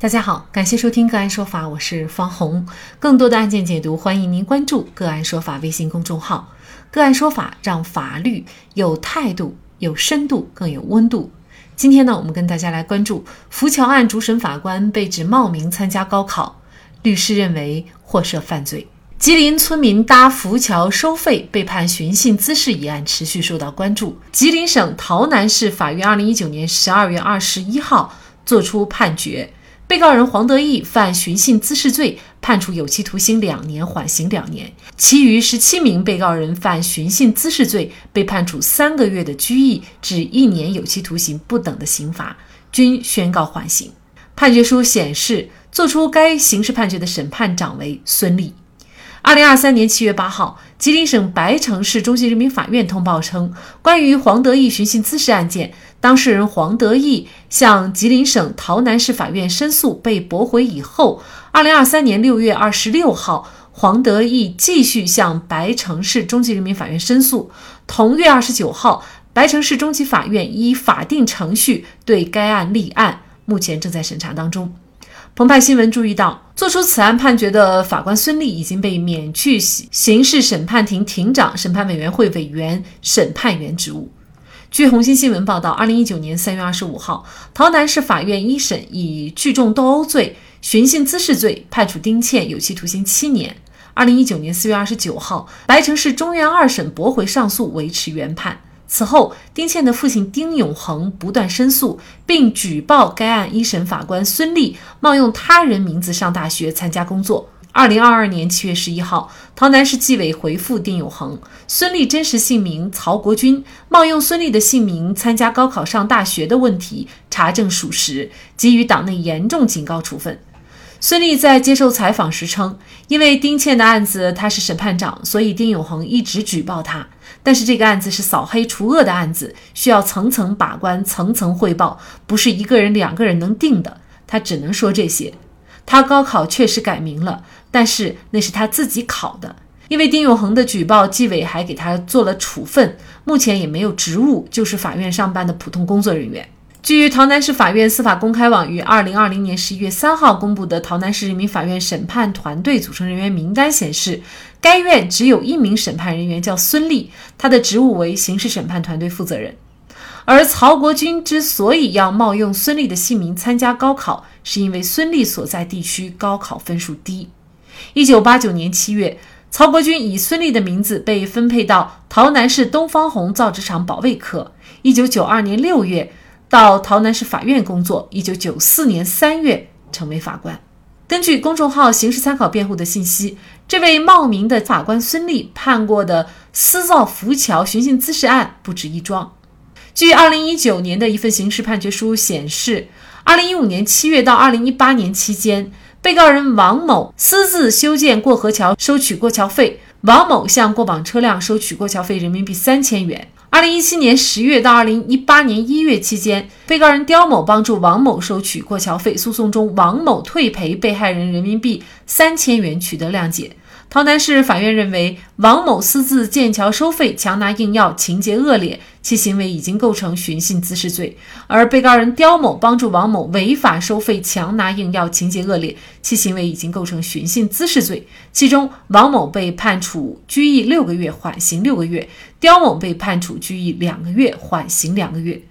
大家好，感谢收听个案说法，我是方红。更多的案件解读，欢迎您关注个案说法微信公众号。个案说法让法律有态度、有深度、更有温度。今天呢，我们跟大家来关注浮桥案主审法官被指冒名参加高考，律师认为或涉犯罪。吉林村民搭浮桥收费被判寻衅滋事一案持续受到关注。吉林省洮南市法院二零一九年十二月二十一号作出判决。被告人黄德义犯寻衅滋事罪，判处有期徒刑两年，缓刑两年；其余十七名被告人犯寻衅滋事罪，被判处三个月的拘役至一年有期徒刑不等的刑罚，均宣告缓刑。判决书显示，作出该刑事判决的审判长为孙立。二零二三年七月八号，吉林省白城市中级人民法院通报称，关于黄德义寻衅滋事案件，当事人黄德义向吉林省洮南市法院申诉被驳回以后，二零二三年六月二十六号，黄德义继续向白城市中级人民法院申诉。同月二十九号，白城市中级法院依法定程序对该案立案，目前正在审查当中。澎湃新闻注意到，作出此案判决的法官孙立已经被免去刑刑事审判庭庭长、审判委员会委员、审判员职务。据红星新闻报道，二零一九年三月二十五号，洮南市法院一审以聚众斗殴罪、寻衅滋事罪判处丁倩有期徒刑七年。二零一九年四月二十九号，白城市中院二审驳回上诉，维持原判。此后，丁倩的父亲丁永恒不断申诉，并举报该案一审法官孙立冒用他人名字上大学参加工作。二零二二年七月十一号，洮南市纪委回复丁永恒，孙立真实姓名曹国军冒用孙立的姓名参加高考上大学的问题查证属实，给予党内严重警告处分。孙俪在接受采访时称，因为丁倩的案子他是审判长，所以丁永恒一直举报他。但是这个案子是扫黑除恶的案子，需要层层把关、层层汇报，不是一个人、两个人能定的。他只能说这些。他高考确实改名了，但是那是他自己考的。因为丁永恒的举报，纪委还给他做了处分，目前也没有职务，就是法院上班的普通工作人员。据洮南市法院司法公开网于二零二零年十一月三号公布的洮南市人民法院审判团队组成人员名单显示，该院只有一名审判人员叫孙立，他的职务为刑事审判团队负责人。而曹国军之所以要冒用孙立的姓名参加高考，是因为孙立所在地区高考分数低。一九八九年七月，曹国军以孙立的名字被分配到洮南市东方红造纸厂保卫科。一九九二年六月。到洮南市法院工作，一九九四年三月成为法官。根据公众号“刑事参考辩护”的信息，这位冒名的法官孙立判过的私造浮桥寻衅滋事案不止一桩。据二零一九年的一份刑事判决书显示，二零一五年七月到二零一八年期间，被告人王某私自修建过河桥，收取过桥费。王某向过往车辆收取过桥费人民币三千元。二零一七年十月到二零一八年一月期间，被告人刁某帮助王某收取过桥费。诉讼中，王某退赔被害人人民币三千元，取得谅解。洮南市法院认为，王某私自建桥收费、强拿硬要，情节恶劣，其行为已经构成寻衅滋事罪；而被告人刁某帮助王某违法收费、强拿硬要，情节恶劣，其行为已经构成寻衅滋事罪。其中，王某被判处拘役六个月，缓刑六个月；刁某被判处拘役两个月，缓刑两个月。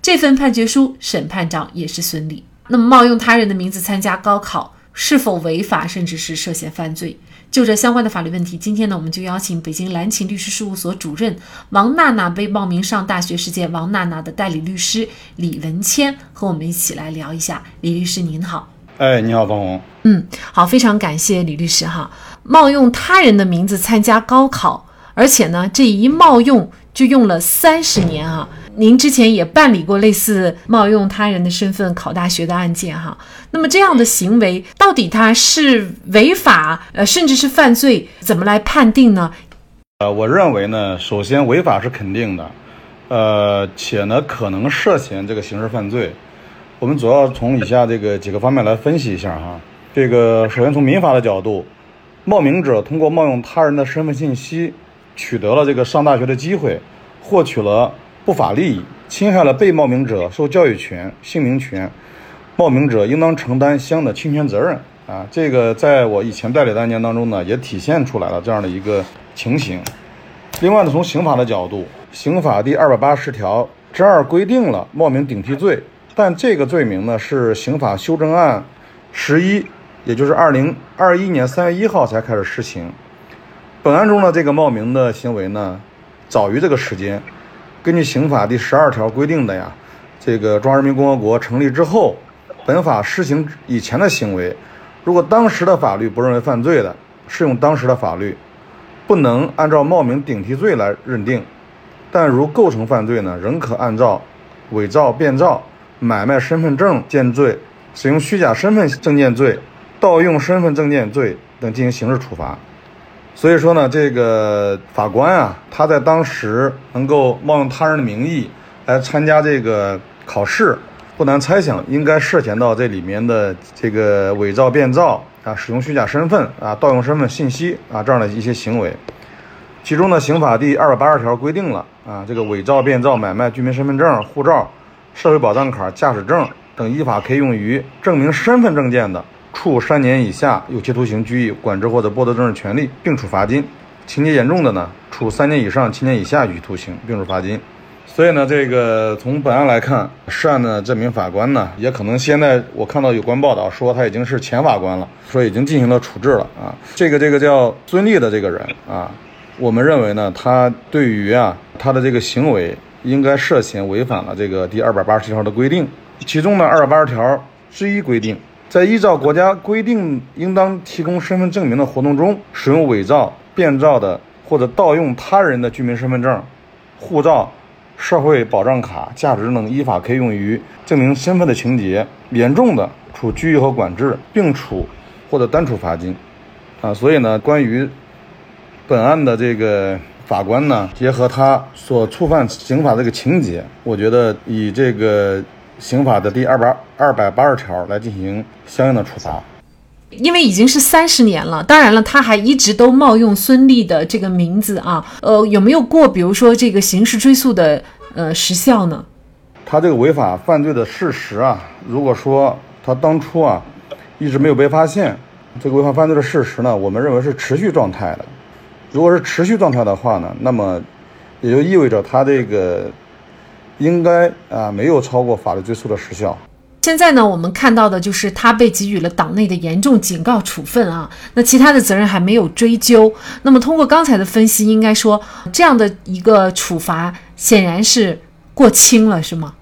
这份判决书审判长也是孙俪。那么，冒用他人的名字参加高考是否违法，甚至是涉嫌犯罪？就这相关的法律问题，今天呢，我们就邀请北京蓝勤律师事务所主任王娜娜被冒名上大学事件王娜娜的代理律师李文谦和我们一起来聊一下。李律师您好，哎，你好，方红。嗯，好，非常感谢李律师哈。冒用他人的名字参加高考，而且呢，这一冒用就用了三十年啊。您之前也办理过类似冒用他人的身份考大学的案件哈，那么这样的行为到底它是违法呃，甚至是犯罪，怎么来判定呢？呃，我认为呢，首先违法是肯定的，呃，且呢可能涉嫌这个刑事犯罪。我们主要从以下这个几个方面来分析一下哈。这个首先从民法的角度，冒名者通过冒用他人的身份信息，取得了这个上大学的机会，获取了。不法利益侵害了被冒名者受教育权、姓名权，冒名者应当承担相应的侵权责任啊。这个在我以前代理的案件当中呢，也体现出来了这样的一个情形。另外呢，从刑法的角度，刑法第二百八十条之二规定了冒名顶替罪，但这个罪名呢是刑法修正案十一，也就是二零二一年三月一号才开始施行。本案中的这个冒名的行为呢，早于这个时间。根据刑法第十二条规定的呀，这个中华人民共和国成立之后，本法施行以前的行为，如果当时的法律不认为犯罪的，适用当时的法律，不能按照冒名顶替罪来认定。但如构成犯罪呢，仍可按照伪造、变造、买卖身份证件罪、使用虚假身份证件罪、盗用身份证件罪等进行刑事处罚。所以说呢，这个法官啊，他在当时能够冒用他人的名义来参加这个考试，不难猜想应该涉嫌到这里面的这个伪造、变造啊，使用虚假身份啊，盗用身份信息啊这样的一些行为。其中呢，刑法第二百八十条规定了啊，这个伪造、变造、买卖居民身份证、护照、社会保障卡、驾驶证等依法可以用于证明身份证件的。处三年以下有期徒刑、拘役、管制或者剥夺政治权利，并处罚金；情节严重的呢，处三年以上七年以下有期徒刑，并处罚金。所以呢，这个从本案来看，涉案的这名法官呢，也可能现在我看到有关报道说他已经是前法官了，说已经进行了处置了啊。这个这个叫孙立的这个人啊，我们认为呢，他对于啊他的这个行为应该涉嫌违反了这个第二百八十条的规定，其中呢二百八十条之一规定。在依照国家规定应当提供身份证明的活动中，使用伪造、变造的或者盗用他人的居民身份证、护照、社会保障卡、驾驶证等依法可以用于证明身份的情节，严重的处拘役和管制，并处或者单处罚金。啊，所以呢，关于本案的这个法官呢，结合他所触犯刑法这个情节，我觉得以这个。刑法的第二百二百八十条来进行相应的处罚，因为已经是三十年了。当然了，他还一直都冒用孙俪的这个名字啊。呃，有没有过比如说这个刑事追诉的呃时效呢？他这个违法犯罪的事实啊，如果说他当初啊一直没有被发现，这个违法犯罪的事实呢，我们认为是持续状态的。如果是持续状态的话呢，那么也就意味着他这个。应该啊，没有超过法律追诉的时效。现在呢，我们看到的就是他被给予了党内的严重警告处分啊，那其他的责任还没有追究。那么通过刚才的分析，应该说这样的一个处罚显然是过轻了，是吗？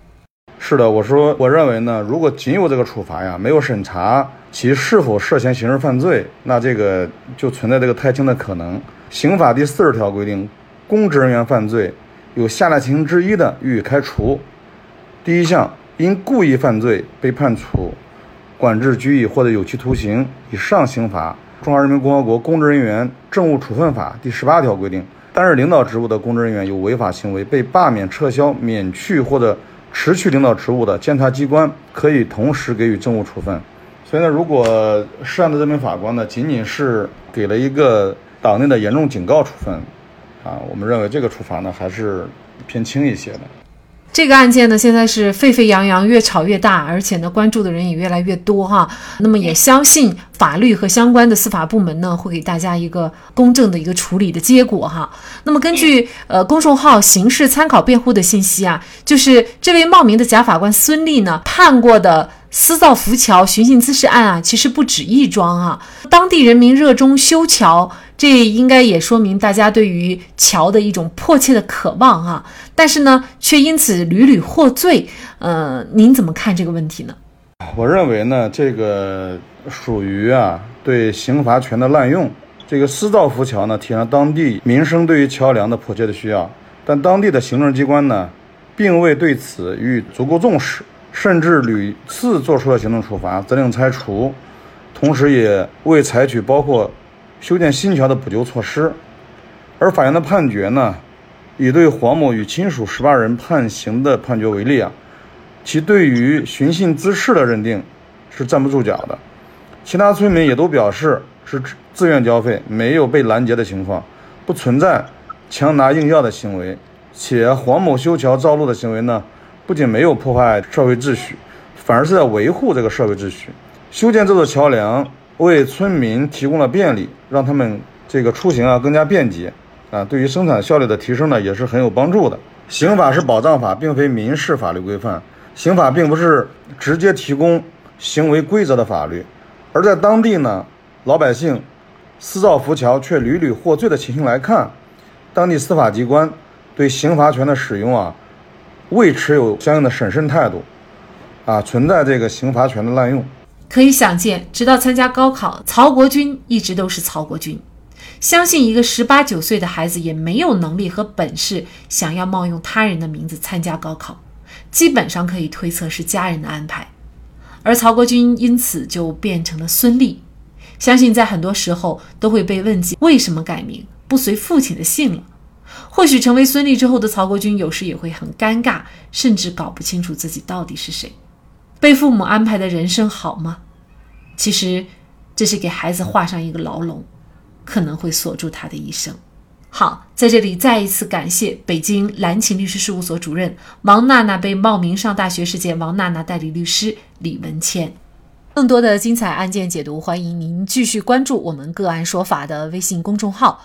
是的，我说我认为呢，如果仅有这个处罚呀，没有审查其是否涉嫌刑事犯罪，那这个就存在这个太轻的可能。刑法第四十条规定，公职人员犯罪。有下列情形之一的，予以开除。第一项，因故意犯罪被判处管制、拘役或者有期徒刑以上刑罚。《中华人民共和国公职人员政务处分法》第十八条规定，担任领导职务的公职人员有违法行为被罢免、撤销、免去或者辞去领导职务的，监察机关可以同时给予政务处分。所以呢，如果涉案的这名法官呢，仅仅是给了一个党内的严重警告处分。啊，我们认为这个处罚呢还是偏轻一些的。这个案件呢现在是沸沸扬扬，越炒越大，而且呢关注的人也越来越多哈。那么也相信法律和相关的司法部门呢会给大家一个公正的一个处理的结果哈。那么根据呃公众号刑事参考辩护的信息啊，就是这位冒名的假法官孙俪呢判过的。私造浮桥、寻衅滋事案啊，其实不止一桩啊。当地人民热衷修桥，这应该也说明大家对于桥的一种迫切的渴望啊。但是呢，却因此屡屡获罪。呃，您怎么看这个问题呢？我认为呢，这个属于啊对刑罚权的滥用。这个私造浮桥呢，体现了当地民生对于桥梁的迫切的需要，但当地的行政机关呢，并未对此予以足够重视。甚至屡次做出了行政处罚，责令拆除，同时也未采取包括修建新桥的补救措施。而法院的判决呢，以对黄某与亲属十八人判刑的判决为例啊，其对于寻衅滋事的认定是站不住脚的。其他村民也都表示是自愿交费，没有被拦截的情况，不存在强拿硬要的行为。且黄某修桥造路的行为呢？不仅没有破坏社会秩序，反而是在维护这个社会秩序。修建这座桥梁，为村民提供了便利，让他们这个出行啊更加便捷啊，对于生产效率的提升呢也是很有帮助的。刑法是保障法，并非民事法律规范，刑法并不是直接提供行为规则的法律，而在当地呢，老百姓私造浮桥却屡屡获罪的情形来看，当地司法机关对刑罚权的使用啊，未持有相应的审慎态度，啊，存在这个刑罚权的滥用。可以想见，直到参加高考，曹国军一直都是曹国军。相信一个十八九岁的孩子也没有能力和本事，想要冒用他人的名字参加高考，基本上可以推测是家人的安排。而曹国军因此就变成了孙立。相信在很多时候都会被问及为什么改名，不随父亲的姓了。或许成为孙俪之后的曹国军，有时也会很尴尬，甚至搞不清楚自己到底是谁。被父母安排的人生好吗？其实，这是给孩子画上一个牢笼，可能会锁住他的一生。好，在这里再一次感谢北京蓝晴律师事务所主任王娜娜被冒名上大学事件王娜娜代理律师李文谦。更多的精彩案件解读，欢迎您继续关注我们“个案说法”的微信公众号。